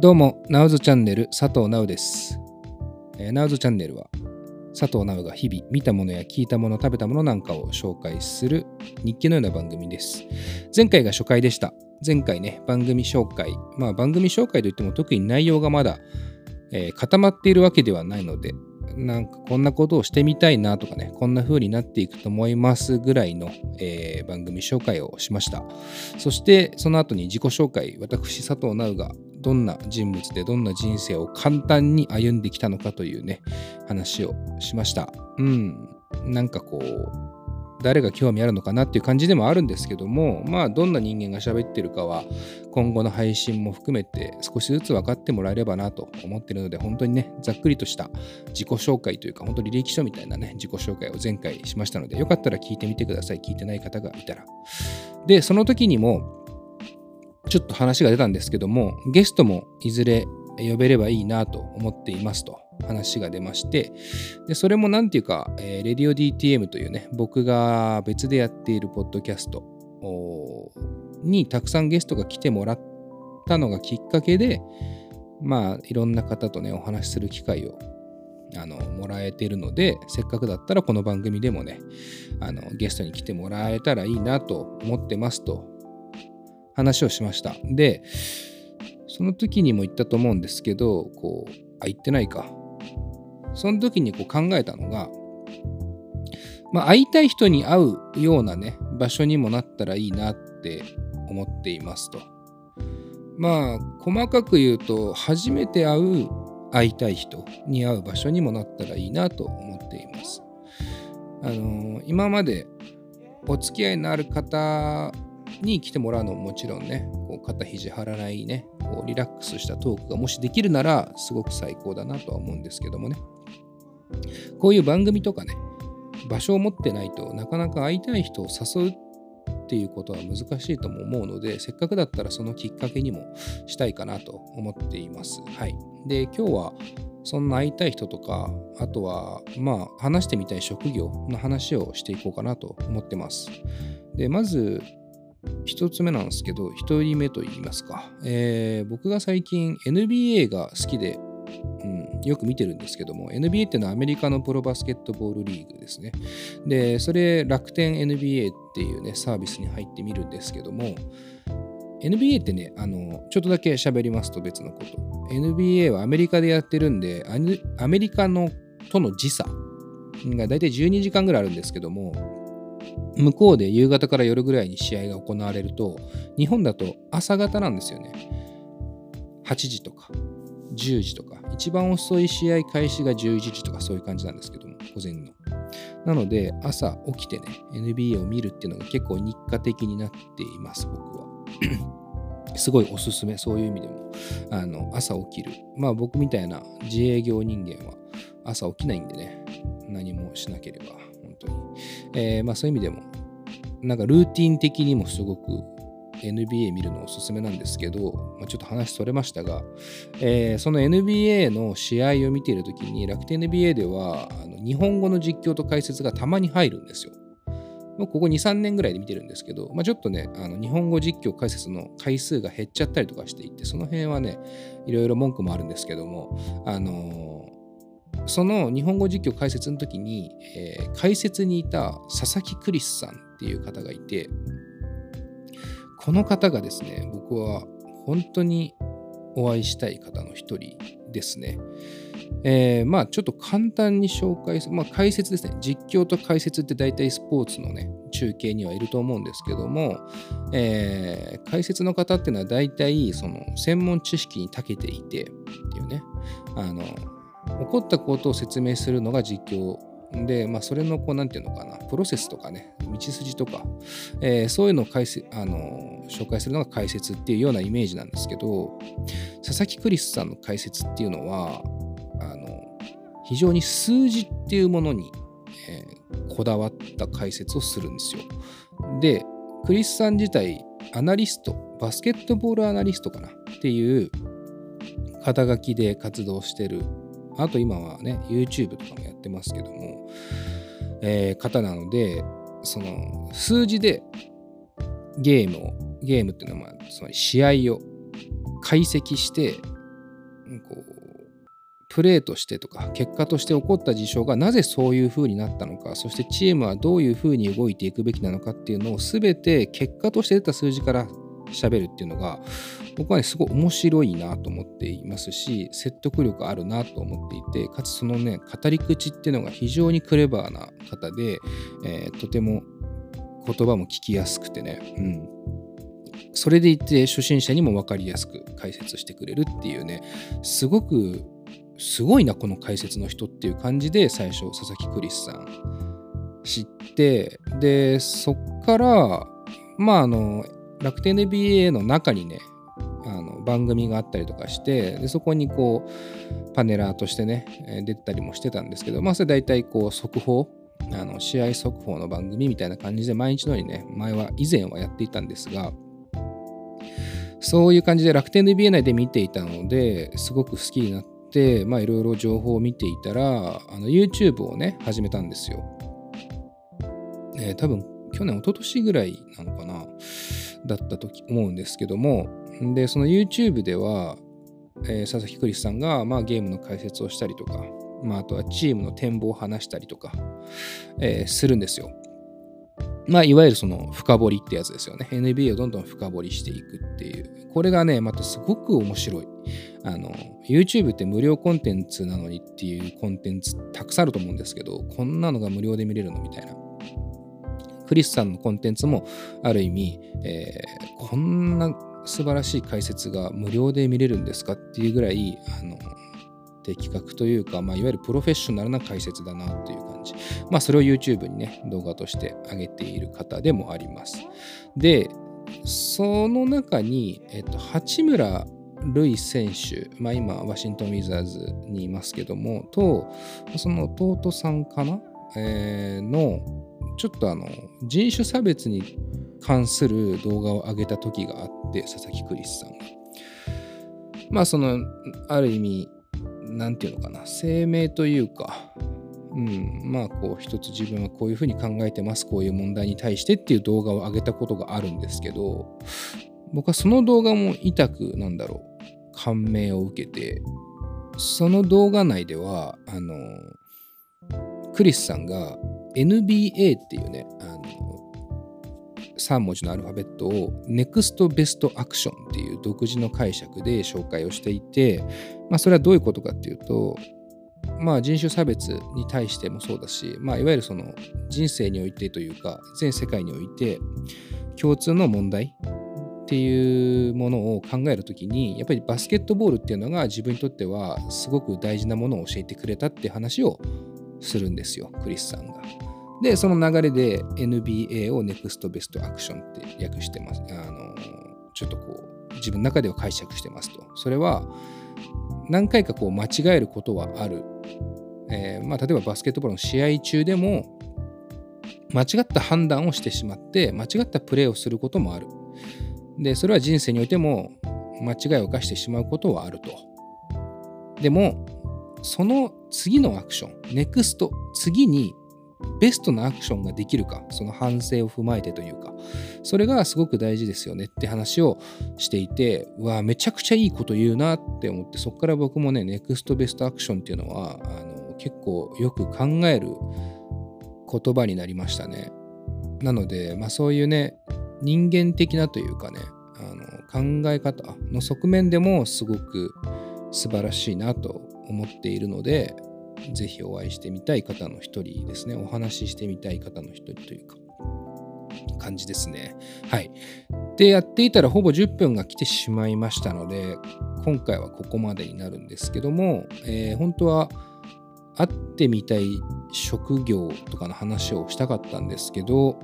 どうも、ナウズチャンネル佐藤直です。えー、ナウズチャンネルは佐藤直が日々見たものや聞いたもの、食べたものなんかを紹介する日記のような番組です。前回が初回でした。前回ね、番組紹介。まあ番組紹介といっても特に内容がまだ、えー、固まっているわけではないので、なんかこんなことをしてみたいなとかね、こんな風になっていくと思いますぐらいの、えー、番組紹介をしました。そしてその後に自己紹介、私佐藤直がどんな人物でどんな人生を簡単に歩んできたのかというね、話をしました。うん。なんかこう、誰が興味あるのかなっていう感じでもあるんですけどもまあどんな人間が喋ってるかは今後の配信も含めて少しずつ分かってもらえればなと思ってるので本当にねざっくりとした自己紹介というか本当履歴書みたいなね自己紹介を前回しましたのでよかったら聞いてみてください聞いてない方がいたらでその時にもちょっと話が出たんですけどもゲストもいずれ呼べればいいなと思っていますと話が出まして、でそれも何ていうか、えー、レディオ DTM というね、僕が別でやっているポッドキャストにたくさんゲストが来てもらったのがきっかけで、まあ、いろんな方とね、お話しする機会をあのもらえてるので、せっかくだったらこの番組でもね、あのゲストに来てもらえたらいいなと思ってますと話をしました。で、その時にも言ったと思うんですけど、こう、あ、言ってないか。その時にこう考えたのが、まあ、会いたい人に会うようなね、場所にもなったらいいなって思っていますと。まあ、細かく言うと、初めて会う会いたい人に会う場所にもなったらいいなと思っています。あのー、今までお付き合いのある方に来てもらうのももちろんね、こう肩肘張らないね、こうリラックスしたトークがもしできるなら、すごく最高だなとは思うんですけどもね。こういう番組とかね、場所を持ってないとなかなか会いたい人を誘うっていうことは難しいとも思うので、せっかくだったらそのきっかけにもしたいかなと思っています。はい。で、今日はそんな会いたい人とか、あとは、まあ、話してみたい職業の話をしていこうかなと思ってます。で、まず、一つ目なんですけど、一人目と言いますか。えー、僕が最近 NBA が好きで、うん、よく見てるんですけども、NBA っていうのはアメリカのプロバスケットボールリーグですね。で、それ楽天 NBA っていうね、サービスに入ってみるんですけども、NBA ってね、あの、ちょっとだけ喋りますと別のこと。NBA はアメリカでやってるんで、アメリカのとの時差が大体12時間ぐらいあるんですけども、向こうで夕方から夜ぐらいに試合が行われると、日本だと朝方なんですよね。8時とか10時とか、一番遅い試合開始が11時とかそういう感じなんですけども、午前の。なので、朝起きてね、NBA を見るっていうのが結構日課的になっています、僕は。すごいおすすめ、そういう意味でも。あの朝起きる。まあ僕みたいな自営業人間は朝起きないんでね、何もしなければ、当に。えー、まあそういう意味でも、なんかルーティン的にもすごく NBA 見るのおすすめなんですけど、まあ、ちょっと話それましたが、えー、その NBA の試合を見ているときに楽天 NBA ではあの日本語の実況と解説がたまに入るんですよ。ここ2、3年ぐらいで見てるんですけど、まあ、ちょっとね、あの日本語実況解説の回数が減っちゃったりとかしていて、その辺はね、いろいろ文句もあるんですけども、あのー、その日本語実況解説の時に、えー、解説にいた佐々木クリスさんっていう方がいて、この方がですね、僕は本当にお会いしたい方の一人ですね。えー、まあちょっと簡単に紹介する、まあ解説ですね。実況と解説って大体スポーツのね、中継にはいると思うんですけども、えー、解説の方っていうのは大体その専門知識に長けていてっていうね、あの、起こったことを説明するのが実況。で、まあ、それの、こう、なんていうのかな、プロセスとかね、道筋とか、えー、そういうのを解説あの紹介するのが解説っていうようなイメージなんですけど、佐々木クリスさんの解説っていうのは、あの非常に数字っていうものに、えー、こだわった解説をするんですよ。で、クリスさん自体、アナリスト、バスケットボールアナリストかなっていう肩書きで活動してるあと今はね、YouTube とかもやってますけども、えー、方なので、その数字でゲームを、ゲームっていうのは、つまり試合を解析してこうプレーとしてとか結果として起こった事象がなぜそういう風になったのかそしてチームはどういう風に動いていくべきなのかっていうのを全て結果として出た数字から喋るっていうのが僕はねすごい面白いなと思っていますし説得力あるなと思っていてかつそのね語り口っていうのが非常にクレバーな方で、えー、とても言葉も聞きやすくてね、うん、それでいて初心者にも分かりやすく解説してくれるっていうねすごくすごいなこの解説の人っていう感じで最初佐々木クリスさん知ってでそっからまああの楽天 NBA の中にねあの番組があったりとかしてでそこにこうパネラーとしてね出てたりもしてたんですけどまあそれ大体こう速報あの試合速報の番組みたいな感じで毎日のようにね前は以前はやっていたんですがそういう感じで楽天 NBA 内で見ていたのですごく好きになって、まあいろいろ情報を見ていたら、あの YouTube をね、始めたんですよ。えー、多分去年、一昨年ぐらいなのかな、だったと思うんですけども、で、その YouTube では、えー、佐々木クリスさんが、まあ、ゲームの解説をしたりとか、まあ、あとはチームの展望を話したりとか、えー、するんですよ。まあ、いわゆるその深掘りってやつですよね。NBA をどんどん深掘りしていくっていう。これがね、またすごく面白い。あの、YouTube って無料コンテンツなのにっていうコンテンツたくさんあると思うんですけど、こんなのが無料で見れるのみたいな。クリスさんのコンテンツもある意味、えー、こんな素晴らしい解説が無料で見れるんですかっていうぐらい、あの、的確というか、まあ、いわゆるプロフェッショナルな解説だなという感じ。まあ、それを YouTube にね、動画として上げている方でもあります。で、その中に、えっと、八村塁選手、まあ、今、ワシントン・ウィザーズにいますけども、と、その弟さんかな、え、の、ちょっとあの、人種差別に関する動画を上げた時があって、佐々木クリスさんが。まあ、その、ある意味、なんていうのかな、声明というか、うん、まあこう一つ自分はこういうふうに考えてますこういう問題に対してっていう動画を上げたことがあるんですけど僕はその動画も痛くなんだろう感銘を受けてその動画内ではあのクリスさんが NBA っていうねあの3文字のアルファベットを NEXT Best Action っていう独自の解釈で紹介をしていて、まあ、それはどういうことかっていうと、まあ、人種差別に対してもそうだし、まあ、いわゆるその人生においてというか全世界において共通の問題っていうものを考えるときにやっぱりバスケットボールっていうのが自分にとってはすごく大事なものを教えてくれたって話をするんですよクリスさんが。でその流れで NBA を NEXT Best Action って訳してます。あのちょっとこう自分の中では解釈してますと。それは何回かこう間違えることはある。えー、まあ、例えばバスケットボールの試合中でも間違った判断をしてしまって間違ったプレーをすることもある。で、それは人生においても間違いを犯してしまうことはあると。でも、その次のアクション、ネクスト、次にベストなアクションができるか、その反省を踏まえてというか、それがすごく大事ですよねって話をしていて、うわ、めちゃくちゃいいこと言うなって思って、そこから僕もね、ネクストベストアクションっていうのは、あの結構よく考える言葉になりましたね。なので、まあそういうね、人間的なというかね、あの考え方の側面でもすごく素晴らしいなと思っているので、ぜひお会いしてみたい方の一人ですね。お話ししてみたい方の一人というか、感じですね。はい。で、やっていたらほぼ10分が来てしまいましたので、今回はここまでになるんですけども、えー、本当は会ってみたい職業とかの話をしたかったんですけど、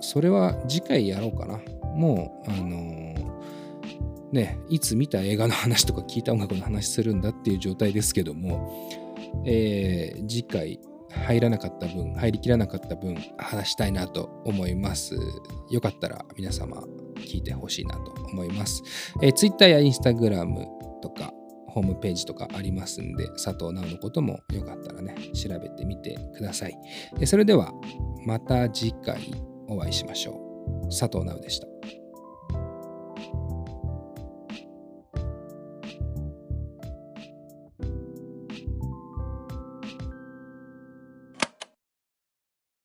それは次回やろうかな。もう、あのー、ね、いつ見た映画の話とか聞いた音楽の話するんだっていう状態ですけども、えー、次回入らなかった分、入りきらなかった分、話したいなと思います。よかったら皆様聞いてほしいなと思います。えー、Twitter や Instagram とか、ホームページとかありますんで、佐藤直のこともよかったらね、調べてみてください。それでは、また次回お会いしましょう。佐藤直でした。